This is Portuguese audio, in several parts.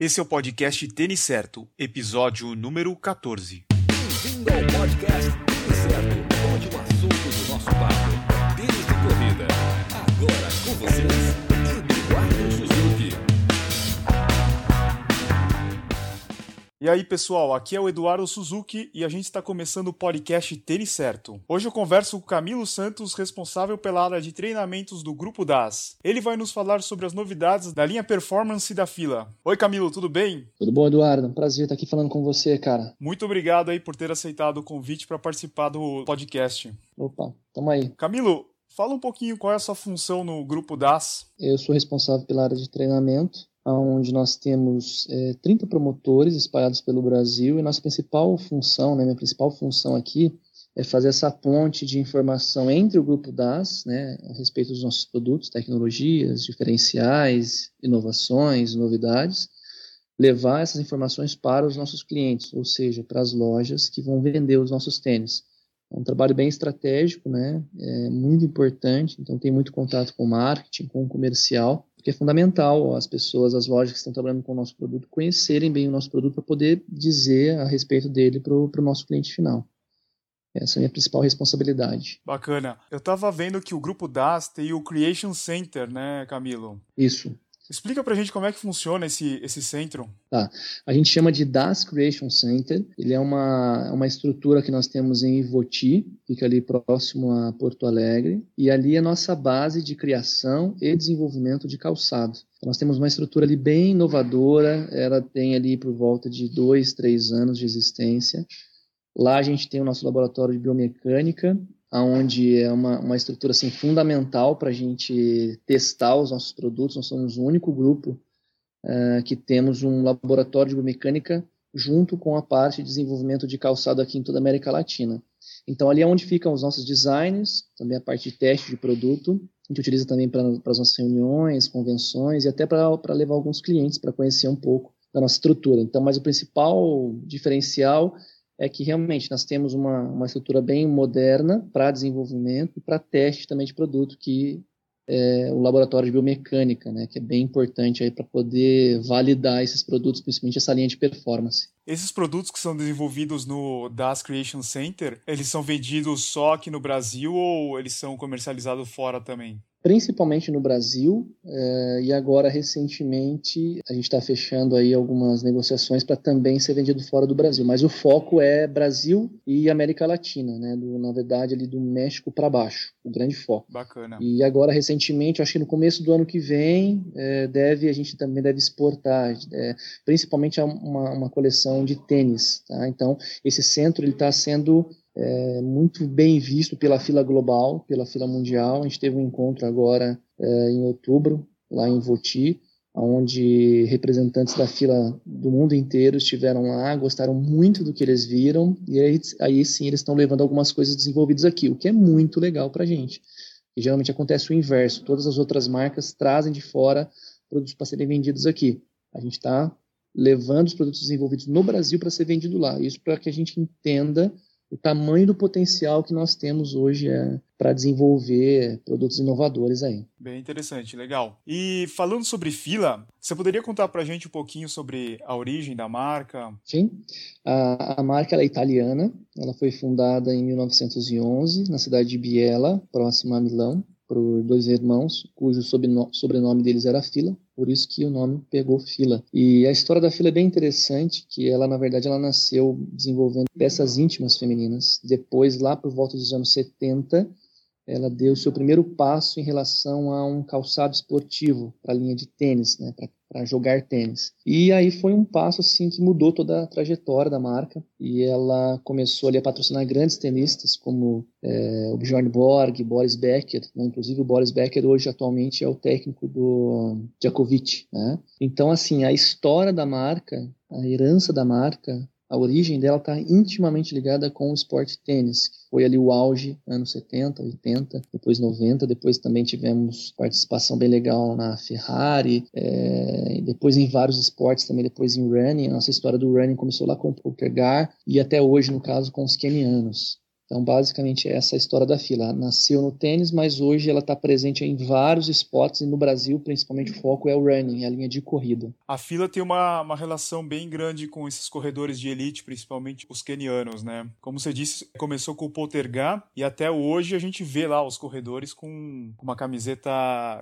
Esse é o podcast Tênis Certo, episódio número 14. Bem-vindo ao podcast Tênis Certo, onde o assunto do nosso papo, tênis de corrida. Agora com vocês, E aí, pessoal, aqui é o Eduardo Suzuki e a gente está começando o podcast Tênis Certo. Hoje eu converso com o Camilo Santos, responsável pela área de treinamentos do Grupo DAS. Ele vai nos falar sobre as novidades da linha Performance da fila. Oi, Camilo, tudo bem? Tudo bom, Eduardo? Um prazer estar aqui falando com você, cara. Muito obrigado aí por ter aceitado o convite para participar do podcast. Opa, tamo aí. Camilo, fala um pouquinho qual é a sua função no Grupo DAS. Eu sou responsável pela área de treinamento onde nós temos é, 30 promotores espalhados pelo Brasil e nossa principal função, né, minha principal função aqui é fazer essa ponte de informação entre o grupo DAS, né, a respeito dos nossos produtos, tecnologias, diferenciais, inovações, novidades, levar essas informações para os nossos clientes, ou seja, para as lojas que vão vender os nossos tênis. É um trabalho bem estratégico, né? É muito importante, então tem muito contato com o marketing, com o comercial, porque é fundamental as pessoas, as lojas que estão trabalhando com o nosso produto, conhecerem bem o nosso produto para poder dizer a respeito dele para o nosso cliente final. Essa é a minha principal responsabilidade. Bacana. Eu estava vendo que o grupo DAS tem o Creation Center, né, Camilo? Isso. Explica pra gente como é que funciona esse, esse centro. Tá. A gente chama de DAS Creation Center. Ele é uma, uma estrutura que nós temos em Ivoti, fica ali próximo a Porto Alegre. E ali é a nossa base de criação e desenvolvimento de calçado. Nós temos uma estrutura ali bem inovadora. Ela tem ali por volta de dois, três anos de existência. Lá a gente tem o nosso laboratório de biomecânica onde é uma, uma estrutura assim, fundamental para a gente testar os nossos produtos. Nós somos o único grupo uh, que temos um laboratório de biomecânica junto com a parte de desenvolvimento de calçado aqui em toda a América Latina. Então, ali é onde ficam os nossos designers, também a parte de teste de produto. A gente utiliza também para as nossas reuniões, convenções e até para levar alguns clientes para conhecer um pouco da nossa estrutura. Então, mas o principal diferencial é que realmente nós temos uma, uma estrutura bem moderna para desenvolvimento e para teste também de produto, que é o laboratório de biomecânica, né, que é bem importante aí para poder validar esses produtos, principalmente essa linha de performance. Esses produtos que são desenvolvidos no DAS Creation Center, eles são vendidos só aqui no Brasil ou eles são comercializados fora também? Principalmente no Brasil, é, e agora recentemente a gente está fechando aí algumas negociações para também ser vendido fora do Brasil, mas o foco é Brasil e América Latina, né, do, na verdade ali do México para baixo, o grande foco. Bacana. E agora recentemente, acho que no começo do ano que vem, é, deve a gente também deve exportar, é, principalmente uma, uma coleção de tênis, tá? Então esse centro ele está sendo é, muito bem visto pela fila global, pela fila mundial. A gente teve um encontro agora é, em outubro, lá em Voti, onde representantes da fila do mundo inteiro estiveram lá, gostaram muito do que eles viram, e aí, aí sim eles estão levando algumas coisas desenvolvidas aqui, o que é muito legal para a gente. E geralmente acontece o inverso, todas as outras marcas trazem de fora produtos para serem vendidos aqui. A gente está levando os produtos desenvolvidos no Brasil para ser vendido lá. Isso para que a gente entenda o tamanho do potencial que nós temos hoje é, para desenvolver produtos inovadores aí. Bem interessante, legal. E falando sobre fila, você poderia contar para a gente um pouquinho sobre a origem da marca? Sim, a, a marca é italiana, ela foi fundada em 1911 na cidade de Biella, próxima a Milão por dois irmãos, cujo sobrenome deles era Fila, por isso que o nome pegou Fila. E a história da Fila é bem interessante, que ela, na verdade, ela nasceu desenvolvendo peças íntimas femininas. Depois, lá por volta dos anos 70, ela deu seu primeiro passo em relação a um calçado esportivo para a linha de tênis, né, para jogar tênis. E aí foi um passo assim que mudou toda a trajetória da marca e ela começou ali a patrocinar grandes tenistas como é, o Bjorn Borg, Boris Becker, né, inclusive o Boris Becker hoje atualmente é o técnico do Djokovic. Né? Então assim a história da marca, a herança da marca a origem dela está intimamente ligada com o esporte tênis, que foi ali o auge, anos 70, 80, depois 90, depois também tivemos participação bem legal na Ferrari, é, depois em vários esportes também, depois em running, a nossa história do running começou lá com o Poltergar e até hoje, no caso, com os kenianos. Então, basicamente, essa é a história da fila. Nasceu no tênis, mas hoje ela está presente em vários esportes e no Brasil, principalmente, o foco é o running, a linha de corrida. A fila tem uma, uma relação bem grande com esses corredores de elite, principalmente os kenianos, né? Como você disse, começou com o Poltergar e até hoje a gente vê lá os corredores com uma camiseta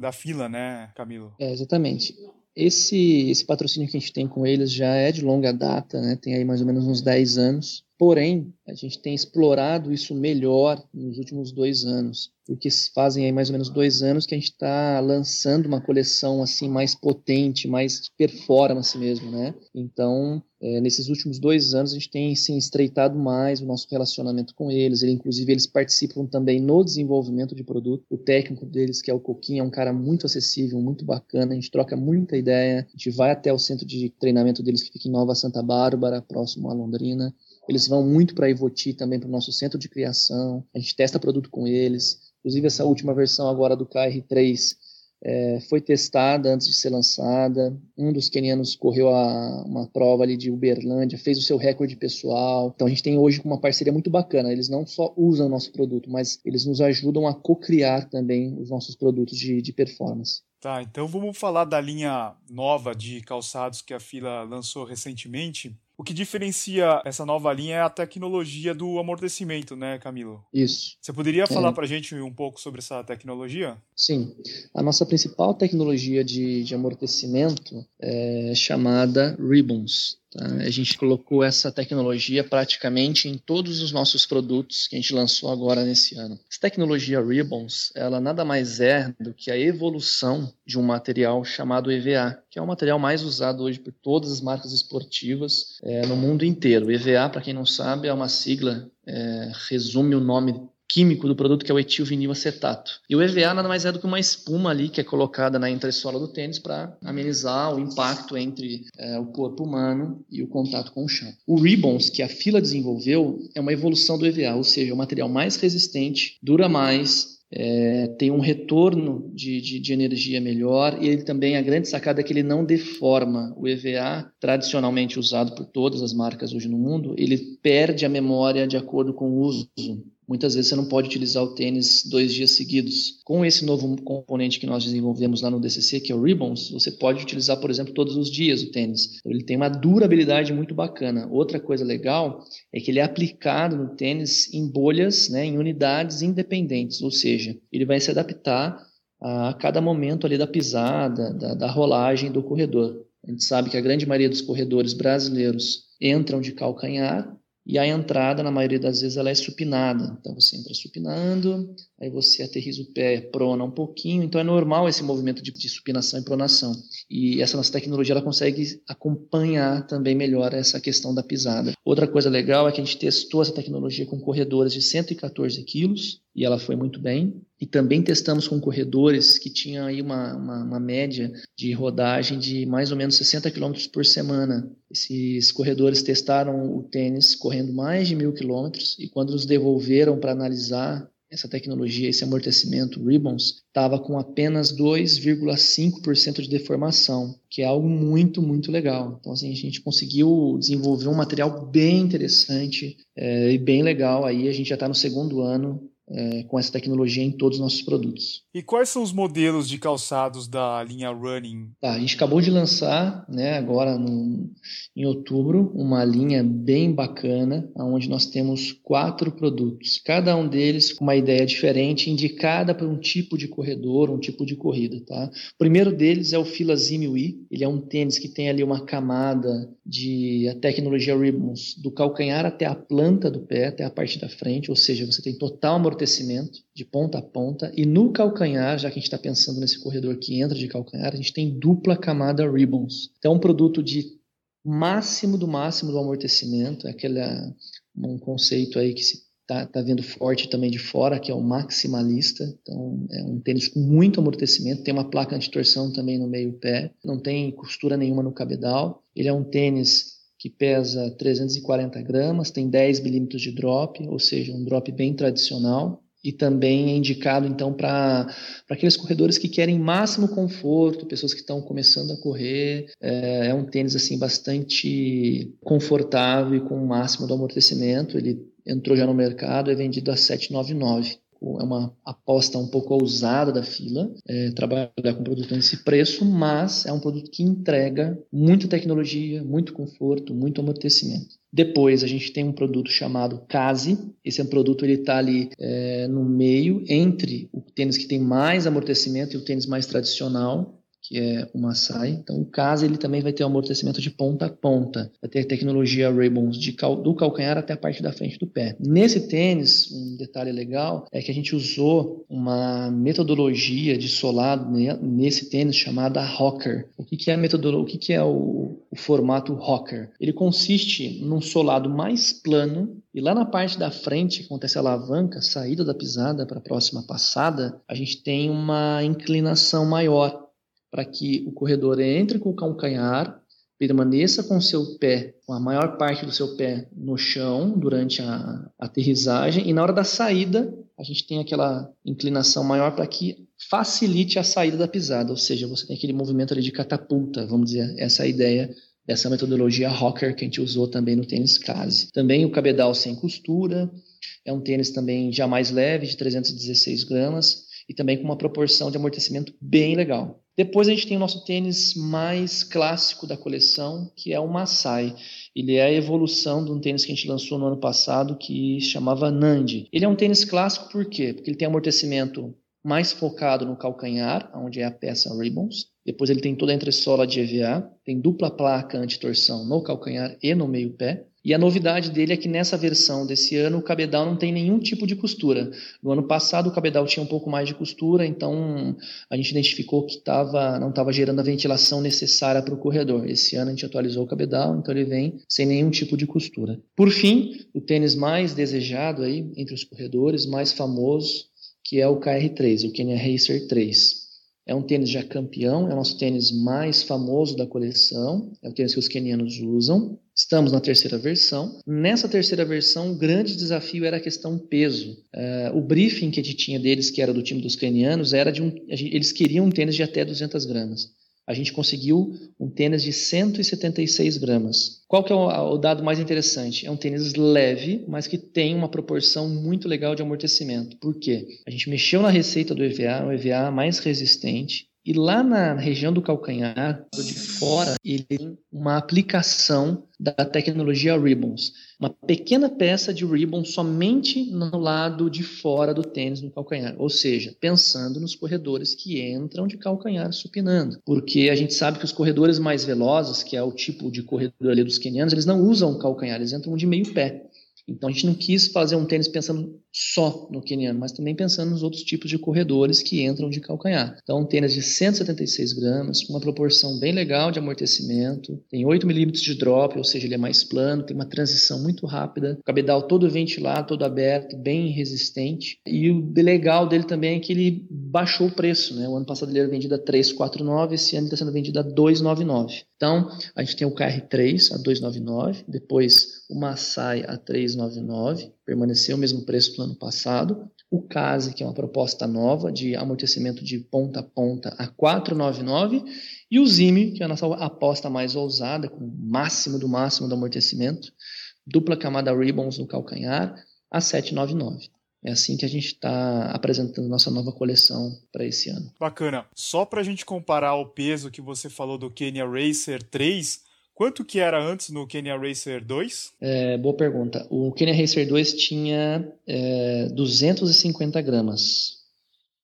da fila, né, Camilo? É, exatamente. Esse, esse patrocínio que a gente tem com eles já é de longa data, né? tem aí mais ou menos uns 10 anos. Porém, a gente tem explorado isso melhor nos últimos dois anos, porque fazem aí mais ou menos dois anos que a gente está lançando uma coleção assim mais potente, mais performance mesmo, né? Então, é, nesses últimos dois anos a gente tem se estreitado mais o nosso relacionamento com eles. Ele, inclusive, eles participam também no desenvolvimento de produto. O técnico deles, que é o Coquinho, é um cara muito acessível, muito bacana. A gente troca muita ideia. A gente vai até o centro de treinamento deles que fica em Nova Santa Bárbara, próximo a Londrina. Eles vão muito para a Ivoti também, para o nosso centro de criação. A gente testa produto com eles. Inclusive, essa última versão agora do KR3 é, foi testada antes de ser lançada. Um dos quenianos correu a, uma prova ali de Uberlândia, fez o seu recorde pessoal. Então a gente tem hoje uma parceria muito bacana. Eles não só usam o nosso produto, mas eles nos ajudam a co-criar também os nossos produtos de, de performance. Tá, então vamos falar da linha nova de calçados que a Fila lançou recentemente. O que diferencia essa nova linha é a tecnologia do amortecimento, né, Camilo? Isso. Você poderia falar é. para a gente um pouco sobre essa tecnologia? Sim. A nossa principal tecnologia de, de amortecimento é chamada Ribbons. Tá? A gente colocou essa tecnologia praticamente em todos os nossos produtos que a gente lançou agora nesse ano. Essa tecnologia Ribbons, ela nada mais é do que a evolução de um material chamado EVA, que é o material mais usado hoje por todas as marcas esportivas é, no mundo inteiro. EVA, para quem não sabe, é uma sigla, é, resume o nome químico do produto, que é o etilvinil acetato. E o EVA nada mais é do que uma espuma ali que é colocada na entressola do tênis para amenizar o impacto entre é, o corpo humano e o contato com o chão. O Ribbons, que a fila desenvolveu, é uma evolução do EVA, ou seja, é um material mais resistente, dura mais, é, tem um retorno de, de, de, energia melhor e ele também, a grande sacada é que ele não deforma. O EVA, tradicionalmente usado por todas as marcas hoje no mundo, ele perde a memória de acordo com o uso. Muitas vezes você não pode utilizar o tênis dois dias seguidos. Com esse novo componente que nós desenvolvemos lá no DCC, que é o Ribbons, você pode utilizar, por exemplo, todos os dias o tênis. Ele tem uma durabilidade muito bacana. Outra coisa legal é que ele é aplicado no tênis em bolhas, né, em unidades independentes, ou seja, ele vai se adaptar a cada momento ali da pisada, da, da rolagem do corredor. A gente sabe que a grande maioria dos corredores brasileiros entram de calcanhar e a entrada, na maioria das vezes, ela é supinada. Então você entra supinando, aí você aterriza o pé, prona um pouquinho. Então é normal esse movimento de, de supinação e pronação. E essa nossa tecnologia ela consegue acompanhar também melhor essa questão da pisada. Outra coisa legal é que a gente testou essa tecnologia com corredores de 114 quilos e ela foi muito bem. E também testamos com corredores que tinham aí uma, uma, uma média de rodagem de mais ou menos 60 km por semana. Esses corredores testaram o tênis correndo mais de mil quilômetros e quando nos devolveram para analisar essa tecnologia, esse amortecimento Ribbons, estava com apenas 2,5% de deformação, que é algo muito, muito legal. Então, assim, a gente conseguiu desenvolver um material bem interessante é, e bem legal. Aí a gente já está no segundo ano é, com essa tecnologia em todos os nossos produtos. E quais são os modelos de calçados da linha Running? Tá, a gente acabou de lançar, né, agora no, em outubro, uma linha bem bacana, onde nós temos quatro produtos, cada um deles com uma ideia diferente, indicada para um tipo de corredor, um tipo de corrida. Tá? O primeiro deles é o Fila Zimui, ele é um tênis que tem ali uma camada de a tecnologia Ribbons, do calcanhar até a planta do pé, até a parte da frente, ou seja, você tem total amortecimento de ponta a ponta, e no calcanhar, já que a gente está pensando nesse corredor que entra de calcanhar, a gente tem dupla camada Ribbons. Então, é um produto de máximo do máximo do amortecimento, é aquele um conceito aí que se tá, tá vendo forte também de fora, que é o maximalista. Então, é um tênis com muito amortecimento, tem uma placa anti-torção também no meio pé, não tem costura nenhuma no cabedal. Ele é um tênis que pesa 340 gramas, tem 10 milímetros de drop, ou seja, um drop bem tradicional e também é indicado então para aqueles corredores que querem máximo conforto, pessoas que estão começando a correr. É, é, um tênis assim bastante confortável e com o máximo do amortecimento. Ele entrou já no mercado, é vendido a 799 é uma aposta um pouco ousada da fila, é, trabalhar com produto nesse preço, mas é um produto que entrega muita tecnologia, muito conforto, muito amortecimento. Depois a gente tem um produto chamado Case. Esse é um produto ele está ali é, no meio entre o tênis que tem mais amortecimento e o tênis mais tradicional que é o Masai. Então, o CASA ele também vai ter um amortecimento de ponta a ponta. Vai ter tecnologia Raybons de cal do calcanhar até a parte da frente do pé. Nesse tênis, um detalhe legal é que a gente usou uma metodologia de solado nesse tênis chamada Rocker. O que, que é a metodologia? O que, que é o, o formato Rocker? Ele consiste num solado mais plano e lá na parte da frente, que acontece a alavanca, saída da pisada para a próxima passada, a gente tem uma inclinação maior para que o corredor entre com o calcanhar, permaneça com seu pé, com a maior parte do seu pé no chão durante a aterrissagem e na hora da saída a gente tem aquela inclinação maior para que facilite a saída da pisada, ou seja, você tem aquele movimento ali de catapulta, vamos dizer, essa é a ideia dessa metodologia rocker que a gente usou também no tênis case. Também o cabedal sem costura, é um tênis também já mais leve, de 316 gramas, e também com uma proporção de amortecimento bem legal. Depois a gente tem o nosso tênis mais clássico da coleção, que é o Masai. Ele é a evolução de um tênis que a gente lançou no ano passado, que chamava Nandi. Ele é um tênis clássico por quê? Porque ele tem amortecimento mais focado no calcanhar, onde é a peça Ribbons. Depois ele tem toda a entressola de EVA, tem dupla placa anti-torção no calcanhar e no meio pé. E a novidade dele é que nessa versão desse ano o cabedal não tem nenhum tipo de costura. No ano passado o cabedal tinha um pouco mais de costura, então a gente identificou que tava, não estava gerando a ventilação necessária para o corredor. Esse ano a gente atualizou o cabedal, então ele vem sem nenhum tipo de costura. Por fim, o tênis mais desejado aí entre os corredores, mais famoso, que é o KR3, o Kenya Racer 3. É um tênis já campeão, é o nosso tênis mais famoso da coleção, é o tênis que os kenianos usam. Estamos na terceira versão. Nessa terceira versão, o grande desafio era a questão peso. Uh, o briefing que a gente tinha deles, que era do time dos kenianos, era de um. Eles queriam um tênis de até 200 gramas a gente conseguiu um tênis de 176 gramas. Qual que é o, o, dado mais interessante? É um tênis leve, mas que tem uma proporção muito legal de amortecimento. Por quê? A gente mexeu na receita do EVA, um EVA mais resistente, e lá na região do calcanhar, de fora, ele tem uma aplicação da tecnologia Ribbons. Uma pequena peça de ribbon somente no lado de fora do tênis no calcanhar. Ou seja, pensando nos corredores que entram de calcanhar supinando. Porque a gente sabe que os corredores mais velozes, que é o tipo de corredor ali dos kenianos, eles não usam calcanhar, eles entram de meio pé. Então a gente não quis fazer um tênis pensando só no keniano, mas também pensando nos outros tipos de corredores que entram de calcanhar. Então um tênis de 176 gramas, uma proporção bem legal de amortecimento, tem 8 milímetros de drop, ou seja, ele é mais plano, tem uma transição muito rápida, o cabedal todo ventilado, todo aberto, bem resistente. E o legal dele também é que ele baixou o preço, né? O ano passado ele era vendido a 349, esse ano está sendo vendido a 299. Então a gente tem o KR3 a 299, depois o Massai a 399, permaneceu o mesmo preço do ano passado. O CASE, que é uma proposta nova de amortecimento de ponta a ponta, a 499. E o ZIMI, que é a nossa aposta mais ousada, com o máximo do máximo do amortecimento, dupla camada ribbons no calcanhar, a 799. É assim que a gente está apresentando nossa nova coleção para esse ano. Bacana. Só para a gente comparar o peso que você falou do Kenya Racer 3, Quanto que era antes no Kenya Racer 2? É, boa pergunta. O Kenya Racer 2 tinha é, 250 gramas.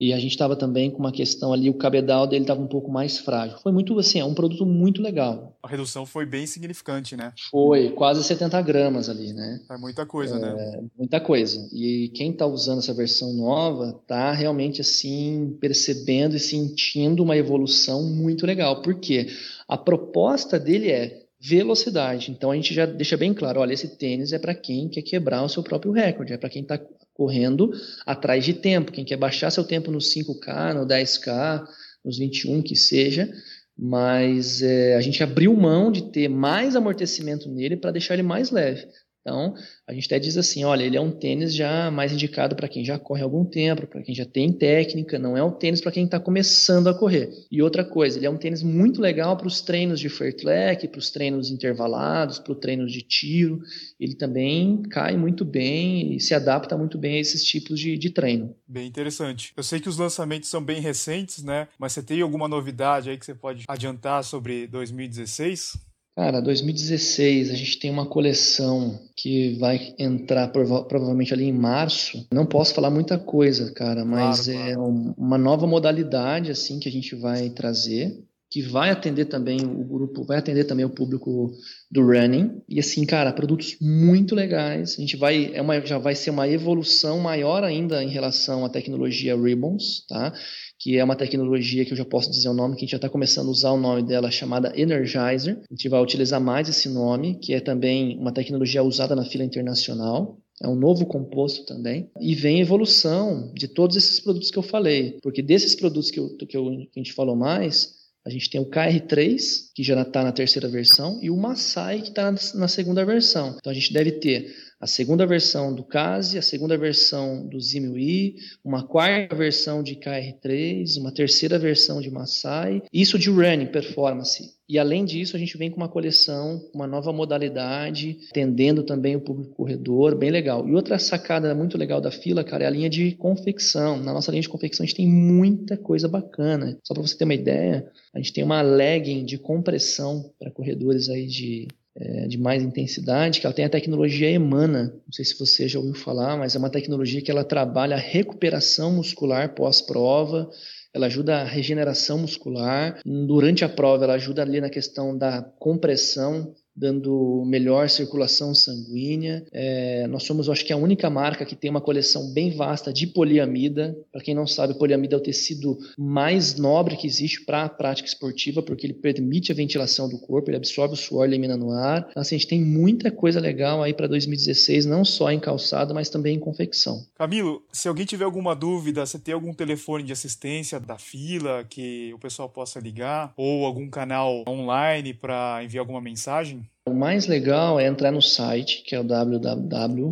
E a gente estava também com uma questão ali, o cabedal dele estava um pouco mais frágil. Foi muito, assim, é um produto muito legal. A redução foi bem significante, né? Foi, quase 70 gramas ali, né? É muita coisa, né? é, né? Muita coisa. E quem está usando essa versão nova está realmente, assim, percebendo e sentindo uma evolução muito legal. Por quê? A proposta dele é velocidade. Então a gente já deixa bem claro, olha, esse tênis é para quem quer quebrar o seu próprio recorde, é para quem está correndo atrás de tempo, quem quer baixar seu tempo no 5K, no 10K, nos 21 que seja, mas é, a gente abriu mão de ter mais amortecimento nele para deixar ele mais leve. Então, a gente até diz assim, olha, ele é um tênis já mais indicado para quem já corre há algum tempo, para quem já tem técnica, não é um tênis para quem está começando a correr. E outra coisa, ele é um tênis muito legal para os treinos de fairtrack, para os treinos intervalados, para os treinos de tiro. Ele também cai muito bem e se adapta muito bem a esses tipos de, de treino. Bem interessante. Eu sei que os lançamentos são bem recentes, né? Mas você tem alguma novidade aí que você pode adiantar sobre 2016? Cara, 2016 a gente tem uma coleção que vai entrar prova provavelmente ali em março. Não posso falar muita coisa, cara, mas claro, é claro. uma nova modalidade assim que a gente vai trazer, que vai atender também o grupo, vai atender também o público do running. E assim, cara, produtos muito legais. A gente vai é uma já vai ser uma evolução maior ainda em relação à tecnologia Ribbons, tá? que é uma tecnologia que eu já posso dizer o nome, que a gente já está começando a usar o nome dela, chamada Energizer. A gente vai utilizar mais esse nome, que é também uma tecnologia usada na fila internacional. É um novo composto também. E vem evolução de todos esses produtos que eu falei. Porque desses produtos que, eu, que, eu, que a gente falou mais, a gente tem o KR3, que já está na terceira versão, e o Masai, que está na segunda versão. Então a gente deve ter a segunda versão do CASE, a segunda versão do ZimWi, uma quarta versão de KR3, uma terceira versão de Masai, isso de running performance. E além disso, a gente vem com uma coleção, uma nova modalidade, atendendo também o público corredor, bem legal. E outra sacada muito legal da fila, cara, é a linha de confecção. Na nossa linha de confecção a gente tem muita coisa bacana. Só para você ter uma ideia, a gente tem uma legging de compressão para corredores aí de é, de mais intensidade, que ela tem a tecnologia Emana. Não sei se você já ouviu falar, mas é uma tecnologia que ela trabalha a recuperação muscular pós-prova, ela ajuda a regeneração muscular. Durante a prova, ela ajuda ali na questão da compressão dando melhor circulação sanguínea. É, nós somos, acho que, a única marca que tem uma coleção bem vasta de poliamida. Para quem não sabe, poliamida é o tecido mais nobre que existe para a prática esportiva, porque ele permite a ventilação do corpo, ele absorve o suor, elimina no ar. Então, assim, a gente tem muita coisa legal aí para 2016, não só em calçado, mas também em confecção. Camilo, se alguém tiver alguma dúvida, você tem algum telefone de assistência da fila que o pessoal possa ligar ou algum canal online para enviar alguma mensagem? O mais legal é entrar no site, que é o www.fila.com.br.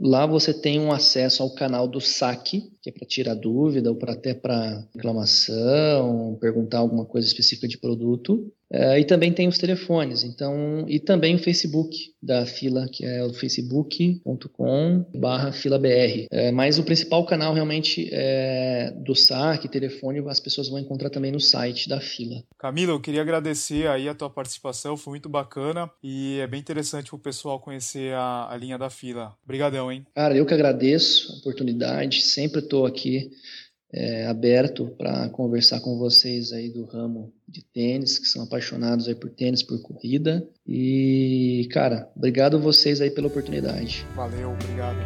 Lá você tem um acesso ao canal do saque, que é para tirar dúvida ou para até para reclamação, perguntar alguma coisa específica de produto. É, e também tem os telefones, então e também o Facebook da fila, que é o facebook.com/filabr. É, mas o principal canal realmente é do saque, telefone, as pessoas vão encontrar também no site da fila. Camila, eu queria agradecer aí a tua participação, foi muito bacana e é bem interessante o pessoal conhecer a, a linha da fila. Obrigadão, hein? Cara, eu que agradeço a oportunidade, sempre estou aqui é, aberto para conversar com vocês aí do ramo de tênis, que são apaixonados aí por tênis, por corrida. E, cara, obrigado vocês aí pela oportunidade. Valeu, obrigado.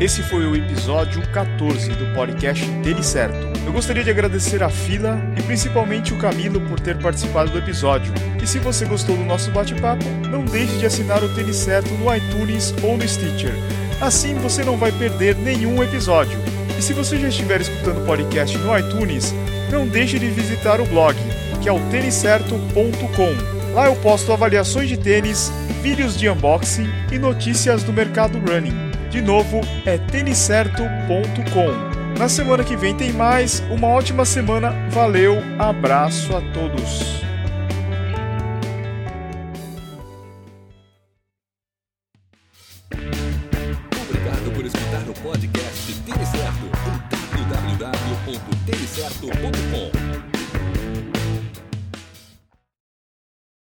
Esse foi o episódio 14 do podcast Tênis Certo. Eu gostaria de agradecer a Fila e principalmente o Camilo por ter participado do episódio. E se você gostou do nosso bate-papo, não deixe de assinar o Tênis Certo no iTunes ou no Stitcher Assim você não vai perder nenhum episódio. E se você já estiver escutando o podcast no iTunes, não deixe de visitar o blog, que é o têniscerto.com. Lá eu posto avaliações de tênis, vídeos de unboxing e notícias do mercado running. De novo, é têniscerto.com. Na semana que vem tem mais. Uma ótima semana. Valeu, abraço a todos.